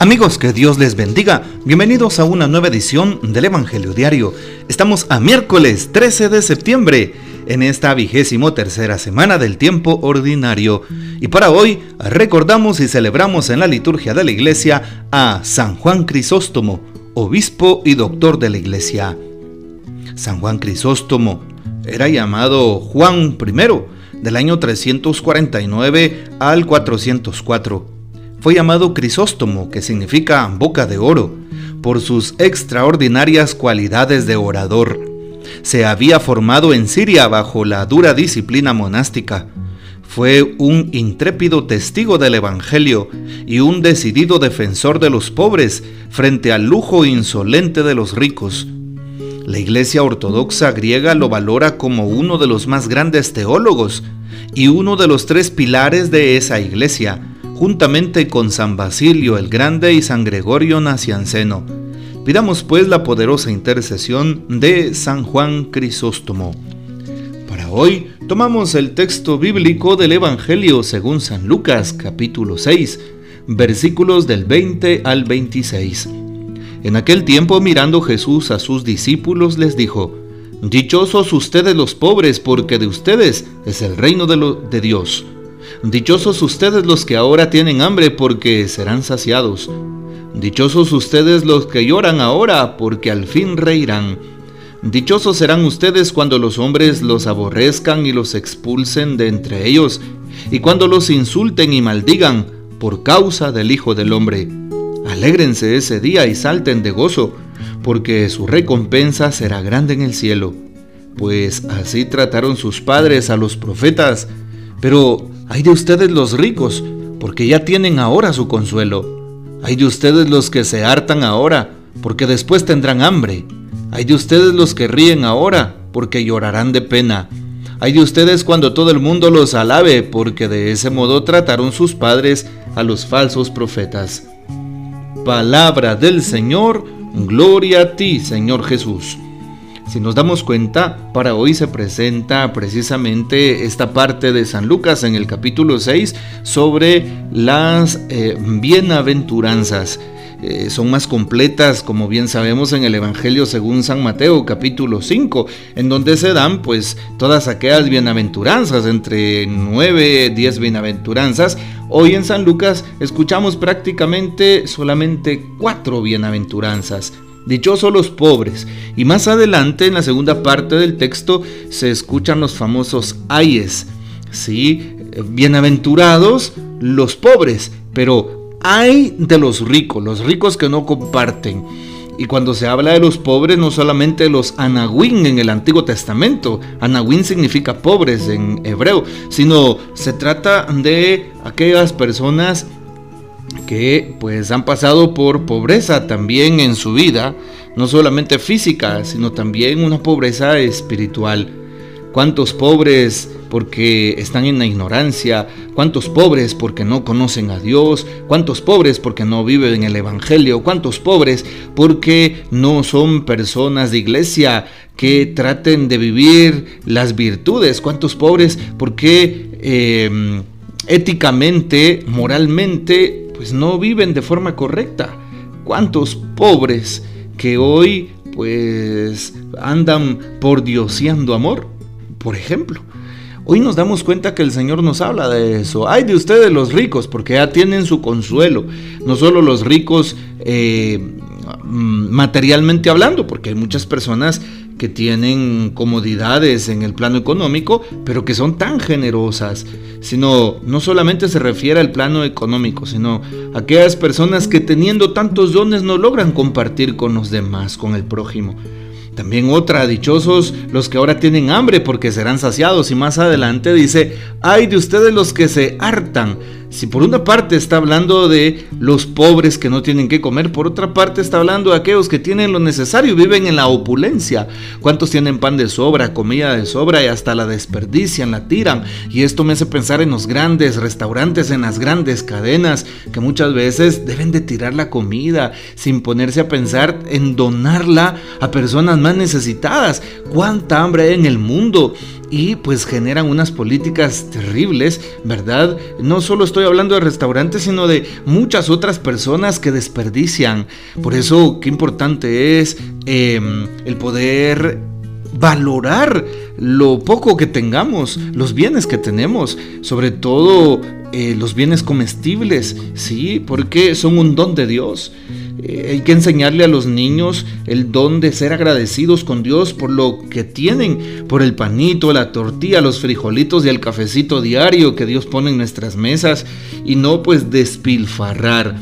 Amigos, que Dios les bendiga. Bienvenidos a una nueva edición del Evangelio Diario. Estamos a miércoles 13 de septiembre, en esta vigésimo tercera semana del tiempo ordinario. Y para hoy recordamos y celebramos en la liturgia de la iglesia a San Juan Crisóstomo, obispo y doctor de la iglesia. San Juan Crisóstomo era llamado Juan I del año 349 al 404 fue llamado Crisóstomo, que significa boca de oro, por sus extraordinarias cualidades de orador. Se había formado en Siria bajo la dura disciplina monástica. Fue un intrépido testigo del Evangelio y un decidido defensor de los pobres frente al lujo insolente de los ricos. La Iglesia Ortodoxa griega lo valora como uno de los más grandes teólogos y uno de los tres pilares de esa iglesia, juntamente con San Basilio el Grande y San Gregorio Nacianceno. Pidamos pues la poderosa intercesión de San Juan Crisóstomo. Para hoy tomamos el texto bíblico del Evangelio según San Lucas capítulo 6, versículos del 20 al 26. En aquel tiempo mirando Jesús a sus discípulos les dijo, Dichosos ustedes los pobres, porque de ustedes es el reino de, de Dios. Dichosos ustedes los que ahora tienen hambre porque serán saciados. Dichosos ustedes los que lloran ahora porque al fin reirán. Dichosos serán ustedes cuando los hombres los aborrezcan y los expulsen de entre ellos, y cuando los insulten y maldigan por causa del Hijo del Hombre. Alégrense ese día y salten de gozo, porque su recompensa será grande en el cielo. Pues así trataron sus padres a los profetas. Pero hay de ustedes los ricos, porque ya tienen ahora su consuelo. Hay de ustedes los que se hartan ahora, porque después tendrán hambre. Hay de ustedes los que ríen ahora, porque llorarán de pena. Hay de ustedes cuando todo el mundo los alabe, porque de ese modo trataron sus padres a los falsos profetas. Palabra del Señor, gloria a ti, Señor Jesús. Si nos damos cuenta, para hoy se presenta precisamente esta parte de San Lucas en el capítulo 6 sobre las eh, bienaventuranzas. Eh, son más completas, como bien sabemos, en el Evangelio según San Mateo, capítulo 5, en donde se dan pues todas aquellas bienaventuranzas, entre 9, 10 bienaventuranzas. Hoy en San Lucas escuchamos prácticamente solamente cuatro bienaventuranzas. Dichosos los pobres. Y más adelante, en la segunda parte del texto, se escuchan los famosos ayes. ¿sí? Bienaventurados los pobres, pero hay de los ricos, los ricos que no comparten. Y cuando se habla de los pobres, no solamente los anahuín en el Antiguo Testamento, anahuín significa pobres en hebreo, sino se trata de aquellas personas que pues han pasado por pobreza también en su vida, no solamente física, sino también una pobreza espiritual. ¿Cuántos pobres porque están en la ignorancia? ¿Cuántos pobres porque no conocen a Dios? ¿Cuántos pobres porque no viven en el Evangelio? ¿Cuántos pobres porque no son personas de iglesia que traten de vivir las virtudes? ¿Cuántos pobres porque eh, éticamente, moralmente, pues no viven de forma correcta. ¿Cuántos pobres que hoy pues andan por dioseando amor? Por ejemplo, hoy nos damos cuenta que el Señor nos habla de eso. Hay de ustedes los ricos, porque ya tienen su consuelo. No solo los ricos eh, mm, materialmente hablando, porque hay muchas personas que tienen comodidades en el plano económico, pero que son tan generosas, sino no solamente se refiere al plano económico, sino a aquellas personas que teniendo tantos dones no logran compartir con los demás, con el prójimo. También otra, dichosos los que ahora tienen hambre porque serán saciados. Y más adelante dice, hay de ustedes los que se hartan si por una parte está hablando de los pobres que no tienen que comer, por otra parte está hablando de aquellos que tienen lo necesario, viven en la opulencia. ¿Cuántos tienen pan de sobra, comida de sobra y hasta la desperdician, la tiran? Y esto me hace pensar en los grandes restaurantes, en las grandes cadenas, que muchas veces deben de tirar la comida sin ponerse a pensar en donarla a personas más necesitadas. ¿Cuánta hambre hay en el mundo? Y pues generan unas políticas terribles, ¿verdad? No solo estoy estoy hablando de restaurantes, sino de muchas otras personas que desperdician. Por eso, qué importante es em, el poder valorar lo poco que tengamos, los bienes que tenemos, sobre todo eh, los bienes comestibles, ¿sí? Porque son un don de Dios. Eh, hay que enseñarle a los niños el don de ser agradecidos con Dios por lo que tienen, por el panito, la tortilla, los frijolitos y el cafecito diario que Dios pone en nuestras mesas y no pues despilfarrar.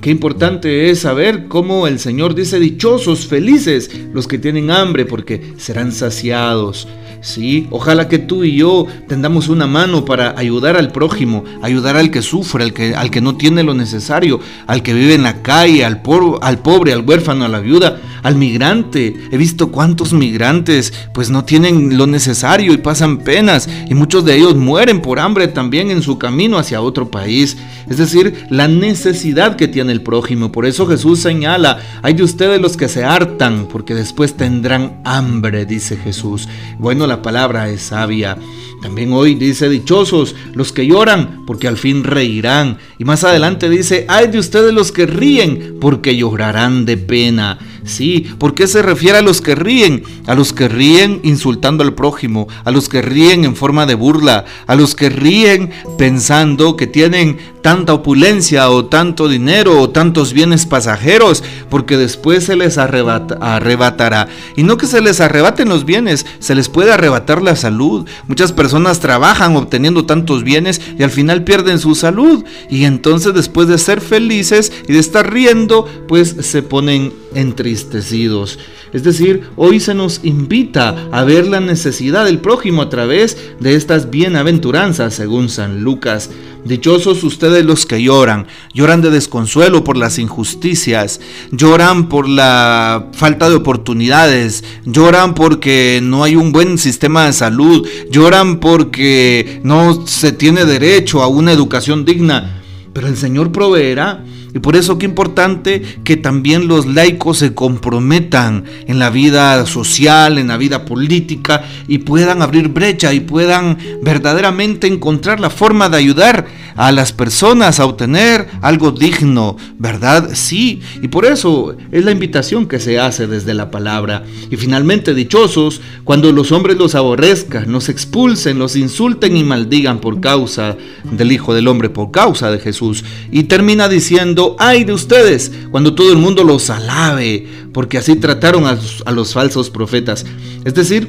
Qué importante es saber cómo el Señor dice, dichosos, felices los que tienen hambre, porque serán saciados. Sí, ojalá que tú y yo tendamos una mano para ayudar al prójimo, ayudar al que sufre, al que, al que no tiene lo necesario, al que vive en la calle, al, al pobre, al huérfano, a la viuda, al migrante. He visto cuántos migrantes pues no tienen lo necesario y pasan penas y muchos de ellos mueren por hambre también en su camino hacia otro país. Es decir, la necesidad que tiene el prójimo. Por eso Jesús señala, hay de ustedes los que se hartan porque después tendrán hambre, dice Jesús. Bueno, la palabra es sabia. También hoy dice, dichosos los que lloran, porque al fin reirán. Y más adelante dice, hay de ustedes los que ríen, porque llorarán de pena. Sí, ¿por qué se refiere a los que ríen? A los que ríen insultando al prójimo, a los que ríen en forma de burla, a los que ríen pensando que tienen tanta opulencia o tanto dinero o tantos bienes pasajeros, porque después se les arrebatará. Y no que se les arrebaten los bienes, se les puede arrebatar la salud. Muchas personas trabajan obteniendo tantos bienes y al final pierden su salud. Y entonces después de ser felices y de estar riendo, pues se ponen entristecidos. Es decir, hoy se nos invita a ver la necesidad del prójimo a través de estas bienaventuranzas, según San Lucas. Dichosos ustedes los que lloran, lloran de desconsuelo por las injusticias, lloran por la falta de oportunidades, lloran porque no hay un buen sistema de salud, lloran porque no se tiene derecho a una educación digna, pero el Señor proveerá. Y por eso qué importante que también los laicos se comprometan en la vida social, en la vida política y puedan abrir brecha y puedan verdaderamente encontrar la forma de ayudar a las personas a obtener algo digno, ¿verdad? Sí, y por eso es la invitación que se hace desde la palabra. Y finalmente, dichosos cuando los hombres los aborrezcan, los expulsen, los insulten y maldigan por causa del Hijo del Hombre, por causa de Jesús. Y termina diciendo, ay de ustedes cuando todo el mundo los alabe, porque así trataron a, a los falsos profetas. Es decir,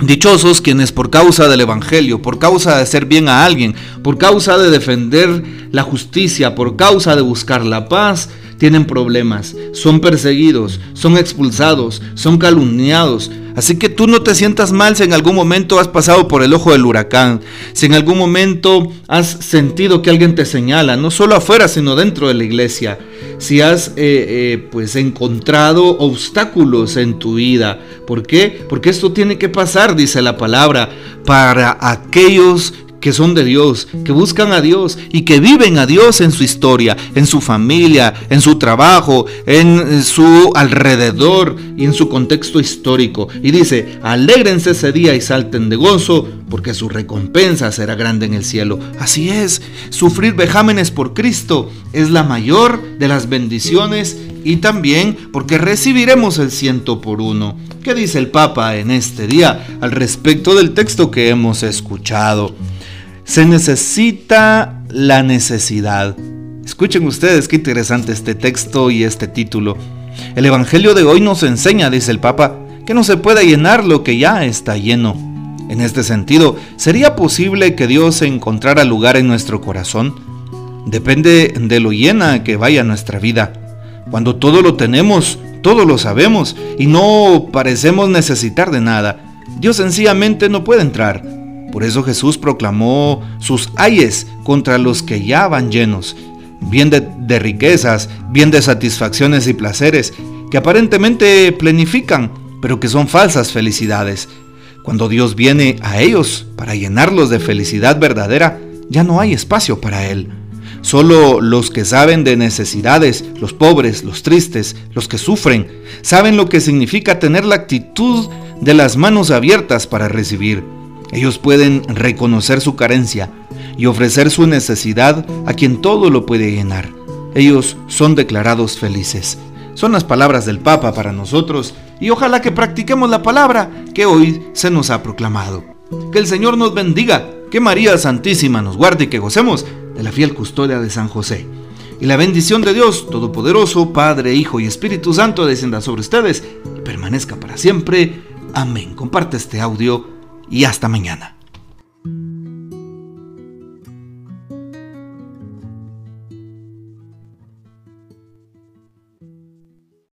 Dichosos quienes por causa del Evangelio, por causa de hacer bien a alguien, por causa de defender la justicia, por causa de buscar la paz, tienen problemas, son perseguidos, son expulsados, son calumniados, Así que tú no te sientas mal si en algún momento has pasado por el ojo del huracán, si en algún momento has sentido que alguien te señala, no solo afuera, sino dentro de la iglesia, si has eh, eh, pues encontrado obstáculos en tu vida. ¿Por qué? Porque esto tiene que pasar, dice la palabra, para aquellos que son de Dios, que buscan a Dios y que viven a Dios en su historia, en su familia, en su trabajo, en su alrededor y en su contexto histórico. Y dice, alégrense ese día y salten de gozo, porque su recompensa será grande en el cielo. Así es, sufrir vejámenes por Cristo es la mayor de las bendiciones y también porque recibiremos el ciento por uno. ¿Qué dice el Papa en este día al respecto del texto que hemos escuchado? Se necesita la necesidad. Escuchen ustedes qué interesante este texto y este título. El Evangelio de hoy nos enseña, dice el Papa, que no se puede llenar lo que ya está lleno. En este sentido, ¿sería posible que Dios encontrara lugar en nuestro corazón? Depende de lo llena que vaya nuestra vida. Cuando todo lo tenemos, todo lo sabemos y no parecemos necesitar de nada, Dios sencillamente no puede entrar. Por eso Jesús proclamó sus ayes contra los que ya van llenos, bien de, riquezas, bien de satisfacciones y placeres, que aparentemente plenifican, pero que son falsas felicidades. Cuando Dios viene a ellos para llenarlos de felicidad verdadera, ya no hay espacio para Él. Solo los que saben de necesidades, los pobres, los tristes, los que sufren, saben lo que significa tener la actitud de las manos abiertas para recibir. Ellos pueden reconocer su carencia. y ofrecer su necesidad a quien todo lo puede llenar. Ellos son declarados felices. Son las palabras del Papa para nosotros y ojalá que practiquemos la palabra que hoy se nos ha proclamado. Que el Señor nos bendiga, que María Santísima nos guarde y que gocemos de la fiel custodia de San José. Y la bendición de Dios Todopoderoso, Padre, Hijo y Espíritu Santo descienda sobre ustedes y permanezca para siempre. Amén. Comparte este audio y hasta mañana.